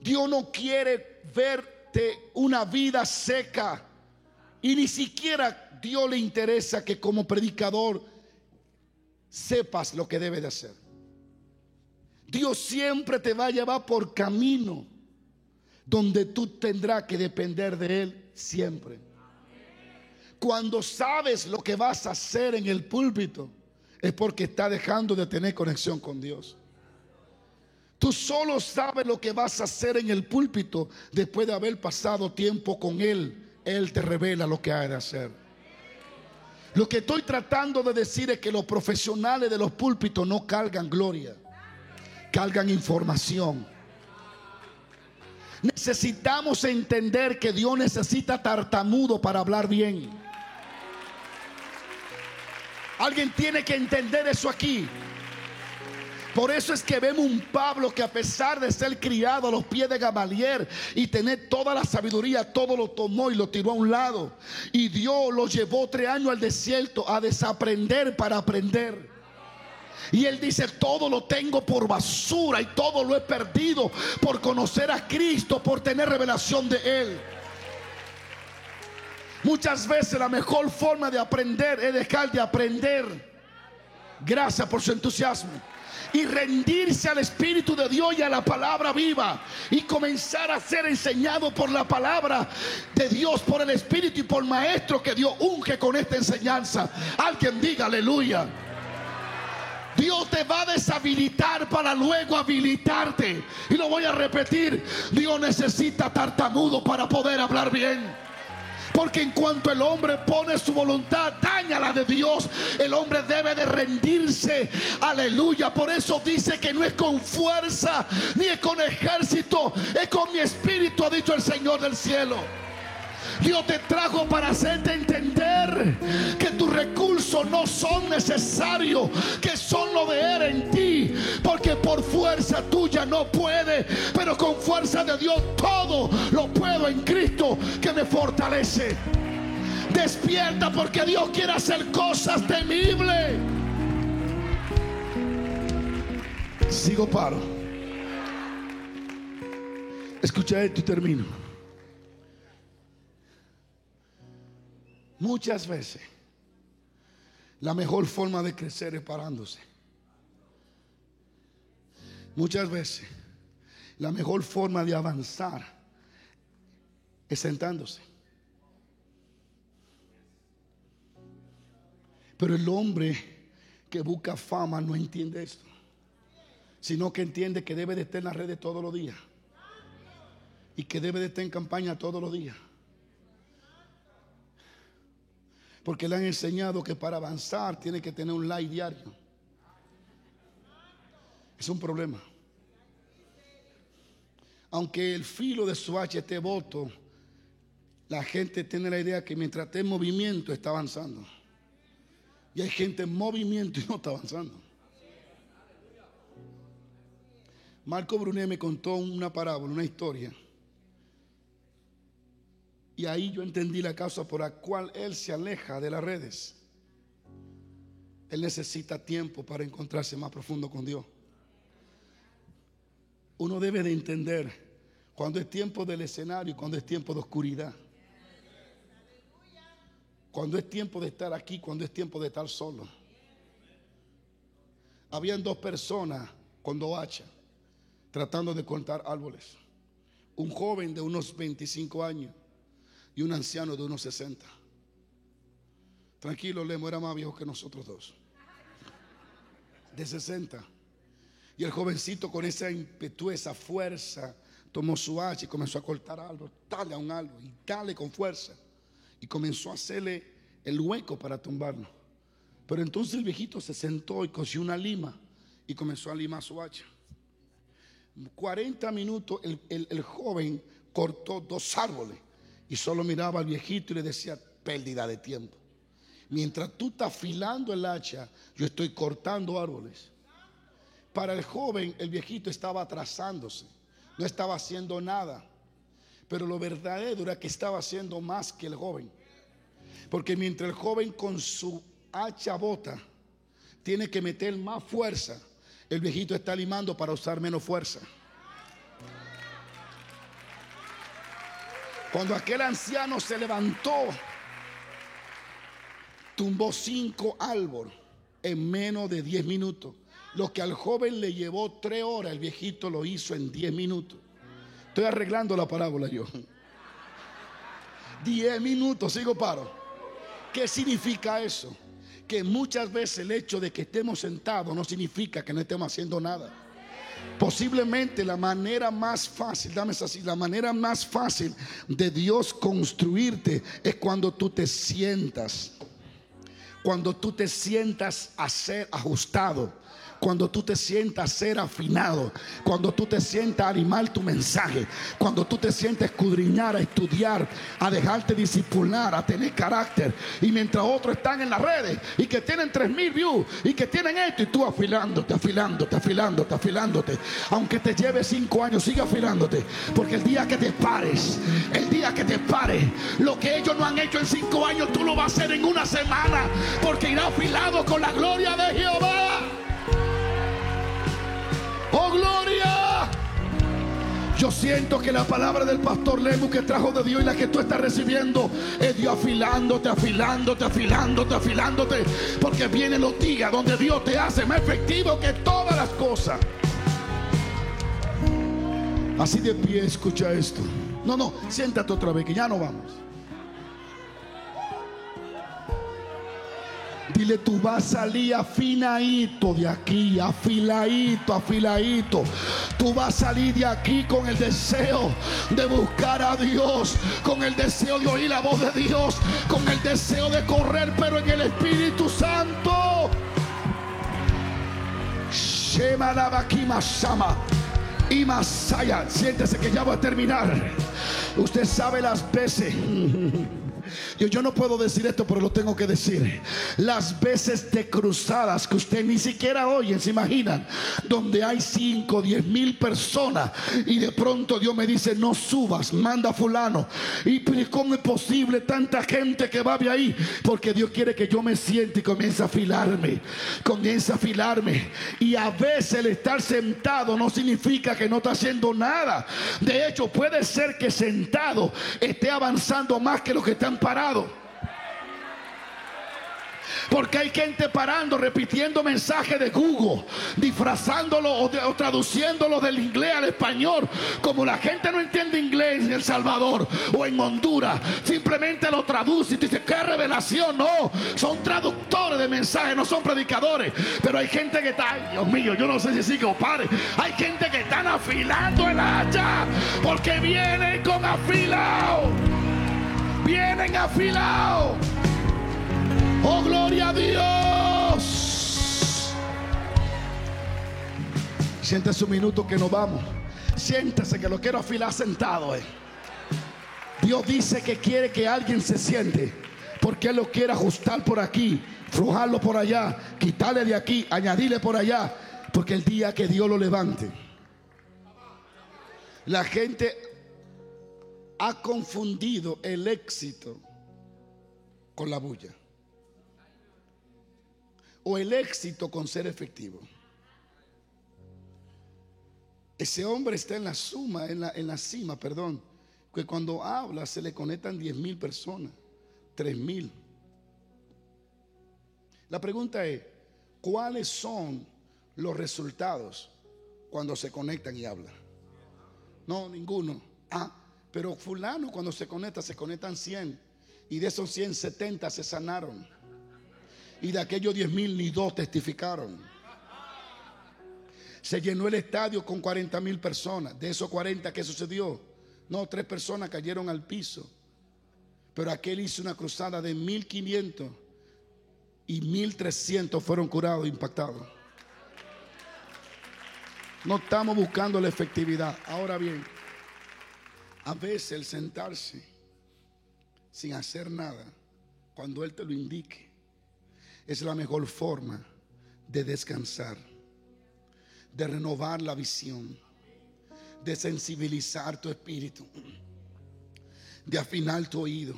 Dios no quiere verte una vida seca. Y ni siquiera Dios le interesa que como predicador sepas lo que debe de hacer. Dios siempre te va a llevar por camino donde tú tendrás que depender de Él siempre. Cuando sabes lo que vas a hacer en el púlpito, es porque está dejando de tener conexión con Dios. Tú solo sabes lo que vas a hacer en el púlpito después de haber pasado tiempo con Él. Él te revela lo que hay de hacer. Lo que estoy tratando de decir es que los profesionales de los púlpitos no cargan gloria, cargan información. Necesitamos entender que Dios necesita tartamudo para hablar bien. Alguien tiene que entender eso aquí. Por eso es que vemos un Pablo que a pesar de ser criado a los pies de Gamaliel y tener toda la sabiduría, todo lo tomó y lo tiró a un lado. Y Dios lo llevó tres años al desierto a desaprender para aprender. Y él dice, todo lo tengo por basura y todo lo he perdido por conocer a Cristo, por tener revelación de Él. Muchas veces la mejor forma de aprender es dejar de aprender. Gracias por su entusiasmo. Y rendirse al Espíritu de Dios y a la palabra viva. Y comenzar a ser enseñado por la palabra de Dios, por el Espíritu y por maestro que Dios unge con esta enseñanza. Alguien diga aleluya. Dios te va a deshabilitar para luego habilitarte. Y lo voy a repetir. Dios necesita tartamudo para poder hablar bien. Porque en cuanto el hombre pone su voluntad, daña la de Dios. El hombre debe de rendirse. Aleluya. Por eso dice que no es con fuerza ni es con ejército. Es con mi espíritu, ha dicho el Señor del cielo. Dios te trajo para hacerte entender que tus recursos no son necesarios, que son lo de Él en ti, porque por fuerza tuya no puede, pero con fuerza de Dios todo lo puedo en Cristo que me fortalece. Despierta porque Dios quiere hacer cosas temibles. Sigo paro. Escucha esto y termino. Muchas veces la mejor forma de crecer es parándose. Muchas veces la mejor forma de avanzar es sentándose. Pero el hombre que busca fama no entiende esto. sino que entiende que debe de estar en las redes todos los días y que debe de estar en campaña todos los días. Porque le han enseñado que para avanzar tiene que tener un like diario. Es un problema. Aunque el filo de su H esté voto, la gente tiene la idea que mientras esté en movimiento está avanzando. Y hay gente en movimiento y no está avanzando. Marco Brunet me contó una parábola, una historia. Y ahí yo entendí la causa por la cual él se aleja de las redes. Él necesita tiempo para encontrarse más profundo con Dios. Uno debe de entender cuando es tiempo del escenario y cuando es tiempo de oscuridad. Cuando es tiempo de estar aquí, cuando es tiempo de estar solo. Habían dos personas con dos hachas tratando de cortar árboles. Un joven de unos 25 años y un anciano de unos 60. Tranquilo, Lemo era más viejo que nosotros dos. De 60. Y el jovencito con esa impetu, esa fuerza, tomó su hacha y comenzó a cortar algo, dale a un árbol y dale con fuerza. Y comenzó a hacerle el hueco para tumbarlo. Pero entonces el viejito se sentó y cosió una lima y comenzó a limar su hacha. 40 minutos el, el joven cortó dos árboles y solo miraba al viejito y le decía, pérdida de tiempo. Mientras tú estás afilando el hacha, yo estoy cortando árboles. Para el joven, el viejito estaba atrasándose, no estaba haciendo nada. Pero lo verdadero era que estaba haciendo más que el joven. Porque mientras el joven con su hacha bota tiene que meter más fuerza, el viejito está limando para usar menos fuerza. Cuando aquel anciano se levantó, tumbó cinco árboles en menos de diez minutos. Lo que al joven le llevó tres horas, el viejito lo hizo en diez minutos. Estoy arreglando la parábola yo. Diez minutos, sigo paro. ¿Qué significa eso? Que muchas veces el hecho de que estemos sentados no significa que no estemos haciendo nada. Posiblemente la manera más fácil, dame así, la manera más fácil de Dios construirte es cuando tú te sientas. Cuando tú te sientas a ser ajustado cuando tú te sientas ser afinado, cuando tú te sientas animar tu mensaje, cuando tú te sientes escudriñar, a estudiar, a dejarte discipular, a tener carácter. Y mientras otros están en las redes y que tienen tres mil views y que tienen esto y tú afilándote, afilándote, afilándote, afilándote. Aunque te lleve cinco años, sigue afilándote. Porque el día que te pares, el día que te pares, lo que ellos no han hecho en cinco años, tú lo vas a hacer en una semana. Porque irá afilado con la gloria de Jehová. Yo siento que la palabra del pastor Lemu que trajo de Dios y la que tú estás recibiendo es Dios afilándote, afilándote, afilándote, afilándote. Porque vienen los días donde Dios te hace más efectivo que todas las cosas. Así de pie, escucha esto. No, no, siéntate otra vez, que ya no vamos. Dile, tú vas a salir afinadito de aquí, afiladito, afiladito. Tú vas a salir de aquí con el deseo de buscar a Dios, con el deseo de oír la voz de Dios, con el deseo de correr, pero en el Espíritu Santo. Y. Siéntese que ya voy a terminar. Usted sabe las veces. Yo, no puedo decir esto, pero lo tengo que decir. Las veces de cruzadas que usted ni siquiera oye, se imaginan, donde hay 5, 10 mil personas y de pronto Dios me dice, no subas, manda a fulano. Y cómo es posible tanta gente que va de ahí, porque Dios quiere que yo me siente y comience a afilarme, comience a afilarme. Y a veces el estar sentado no significa que no está haciendo nada. De hecho, puede ser que sentado esté avanzando más que los que están parados. Porque hay gente parando, repitiendo mensajes de Google, disfrazándolo o, o, traduciéndolo del inglés al español. Como la gente no entiende inglés en El Salvador o en Honduras, simplemente lo traduce y dice, ¿qué revelación? No, son traductores de mensajes, no son predicadores. Pero hay gente que está, Dios mío, yo no sé si sigue o pare. Hay gente que están afilando el hacha porque vienen con afilado. Vienen afilados. Oh, gloria a Dios. Siéntese un minuto que nos vamos. Siéntese que lo quiero afilar sentado. Eh. Dios dice que quiere que alguien se siente. Porque Él lo quiere ajustar por aquí, flojarlo por allá, quitarle de aquí, añadirle por allá. Porque el día que Dios lo levante, la gente ha confundido el éxito con la bulla. O el éxito con ser efectivo. Ese hombre está en la suma, en la, en la cima, perdón. Que cuando habla se le conectan 10 mil personas, 3 mil. La pregunta es, ¿cuáles son los resultados cuando se conectan y hablan? No, ninguno. Ah, pero fulano cuando se conecta, se conectan 100. Y de esos 100, 70 se sanaron. Y de aquellos 10 mil ni dos testificaron. Se llenó el estadio con 40 mil personas. De esos 40, ¿qué sucedió? No, tres personas cayeron al piso. Pero aquel hizo una cruzada de 1500 y 1300 fueron curados e impactados. No estamos buscando la efectividad. Ahora bien, a veces el sentarse sin hacer nada, cuando Él te lo indique, es la mejor forma de descansar, de renovar la visión, de sensibilizar tu espíritu, de afinar tu oído,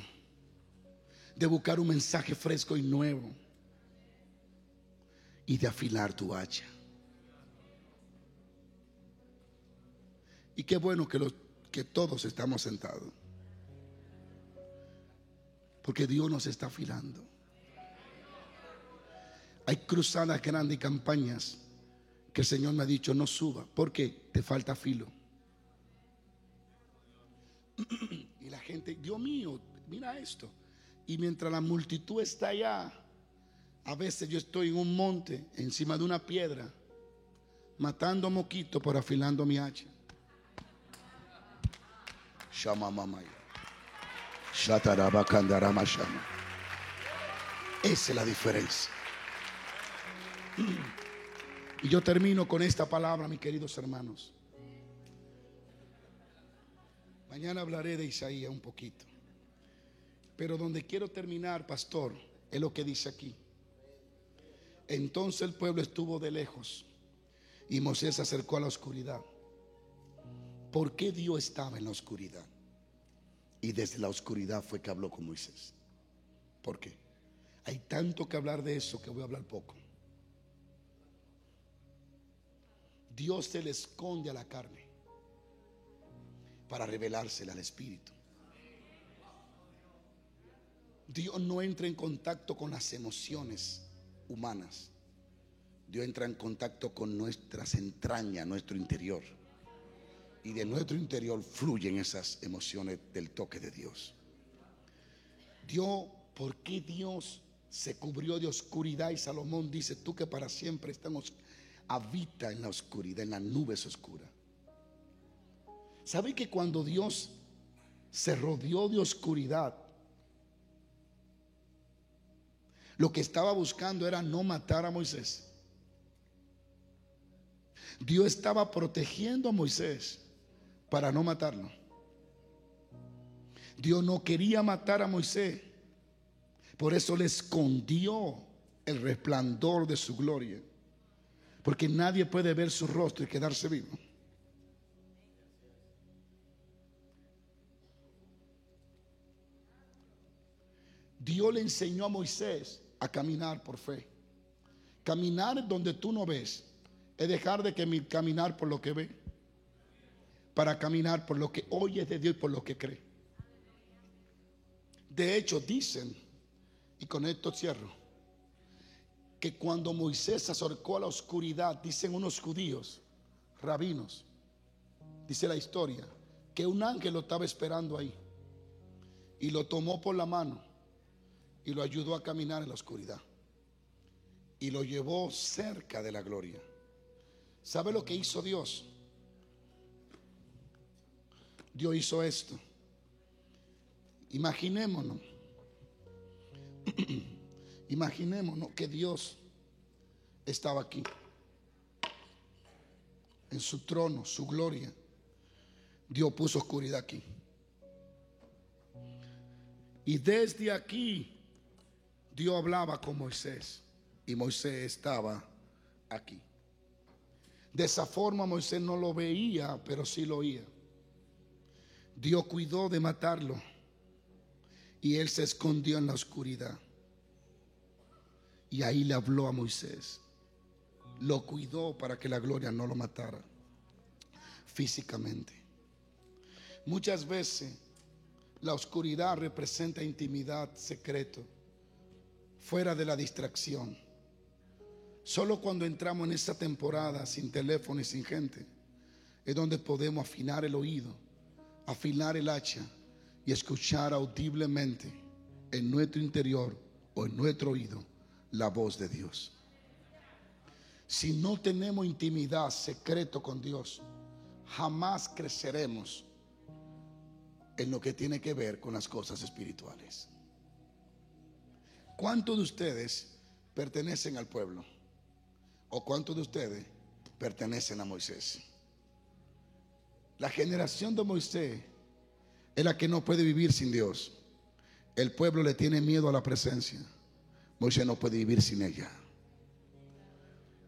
de buscar un mensaje fresco y nuevo y de afilar tu hacha. Y qué bueno que que todos estamos sentados. Porque Dios nos está afilando. Hay cruzadas grandes y campañas que el Señor me ha dicho no suba. porque Te falta filo. [CLEARS THROAT] Y la gente, Dios mío, mira esto. Y mientras la multitud está allá, a veces yo estoy en un monte, encima de una piedra, matando moquitos por afilando mi hacha. Esa es la diferencia. Y yo termino con esta palabra, mis queridos hermanos. Mañana hablaré de Isaías un poquito. Pero donde quiero terminar, pastor, es lo que dice aquí. Entonces el pueblo estuvo de lejos y Moisés se acercó a la oscuridad ¿Por qué Dios estaba en la oscuridad? Y desde la oscuridad fue que habló con Moisés. ¿Por qué? Hay tanto que hablar de eso que voy a hablar poco. Dios se le esconde a la carne para revelársela al espíritu. Dios no entra en contacto con las emociones humanas. Dios entra en contacto con nuestras entrañas, nuestro interior y de nuestro interior fluyen esas emociones del toque de Dios. Dios, ¿por qué Dios se cubrió de oscuridad? Y Salomón dice, tú que para siempre estamos, habita en la oscuridad, en las nubes oscuras. ¿Sabe que cuando Dios se rodeó de oscuridad, lo que estaba buscando era no matar a Moisés? Dios estaba protegiendo a Moisés para no matarlo. Dios no quería matar a Moisés. Por eso le escondió el resplandor de su gloria. Porque nadie puede ver su rostro y quedarse vivo. Dios le enseñó a Moisés a caminar por fe. Caminar donde tú no ves es dejar de caminar por lo que ve para caminar por lo que oye de Dios y por lo que cree. De hecho, dicen, y con esto cierro, que cuando Moisés se acercó a la oscuridad, dicen unos judíos, rabinos, dice la historia, que un ángel lo estaba esperando ahí y lo tomó por la mano y lo ayudó a caminar en la oscuridad y lo llevó cerca de la gloria. ¿Sabe lo que hizo Dios? Dios hizo esto. Imaginémonos. [CLEARS THROAT] Imaginémonos que Dios estaba aquí. En su trono, su gloria. Dios puso oscuridad aquí. Y desde aquí Dios hablaba con Moisés. Y Moisés estaba aquí. De esa forma Moisés no lo veía, pero sí lo oía. Dios cuidó de matarlo y él se escondió en la oscuridad. Y ahí le habló a Moisés. Lo cuidó para que la gloria no lo matara físicamente. Muchas veces la oscuridad representa intimidad, secreto, fuera de la distracción. Solo cuando entramos en esta temporada sin teléfono y sin gente, es donde podemos afinar el oído, afinar el hacha y escuchar audiblemente en nuestro interior o en nuestro oído la voz de Dios. Si no tenemos intimidad, secreto con Dios, jamás creceremos en lo que tiene que ver con las cosas espirituales. ¿Cuántos de ustedes pertenecen al pueblo? ¿O cuántos de ustedes pertenecen a Moisés? La generación de Moisés es la que no puede vivir sin Dios. El pueblo le tiene miedo a la presencia. Moisés no puede vivir sin ella.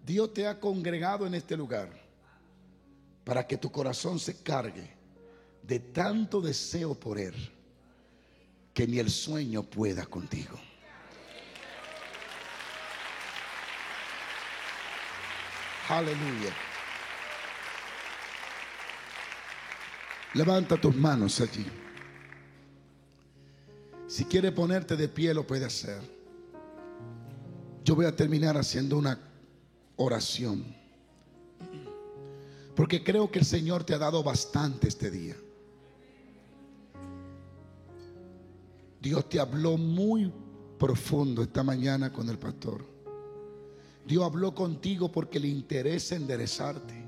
Dios te ha congregado en este lugar para que tu corazón se cargue de tanto deseo por Él que ni el sueño pueda contigo. Aleluya. Levanta tus manos allí. Si quiere ponerte de pie, lo puede hacer. Yo voy a terminar haciendo una oración. Porque creo que el Señor te ha dado bastante este día. Dios te habló muy profundo esta mañana con el pastor. Dios habló contigo porque le interesa enderezarte.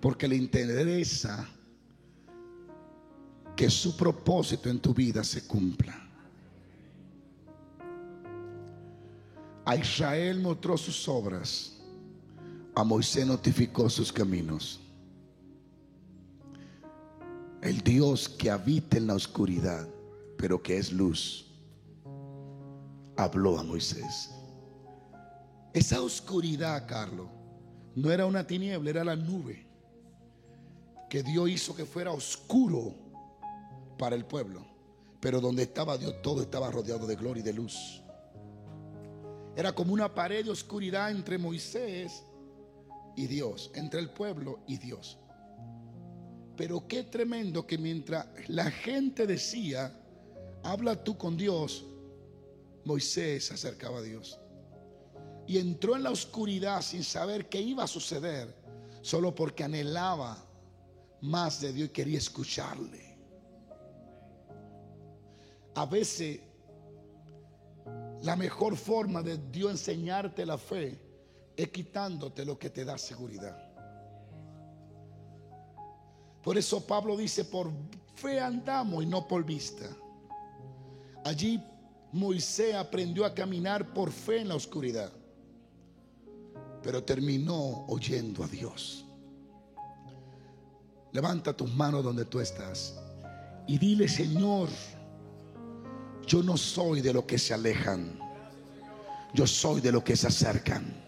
Porque le interesa que su propósito en tu vida se cumpla. A Israel mostró sus obras, a Moisés notificó sus caminos. El Dios que habita en la oscuridad, pero que es luz, habló a Moisés. Esa oscuridad, Carlos, no era una tiniebla, era la nube que Dios hizo que fuera oscuro para el pueblo. Pero donde estaba Dios, todo estaba rodeado de gloria y de luz. Era como una pared de oscuridad entre Moisés y Dios, entre el pueblo y Dios. Pero qué tremendo que mientras la gente decía, habla tú con Dios, Moisés se acercaba a Dios. Y entró en la oscuridad sin saber qué iba a suceder, solo porque anhelaba más de Dios y quería escucharle. A veces la mejor forma de Dios enseñarte la fe es quitándote lo que te da seguridad. Por eso Pablo dice, por fe andamos y no por vista. Allí Moisés aprendió a caminar por fe en la oscuridad, pero terminó oyendo a Dios. Levanta tus manos donde tú estás y dile, Señor, yo no soy de los que se alejan. Yo soy de los que se acercan.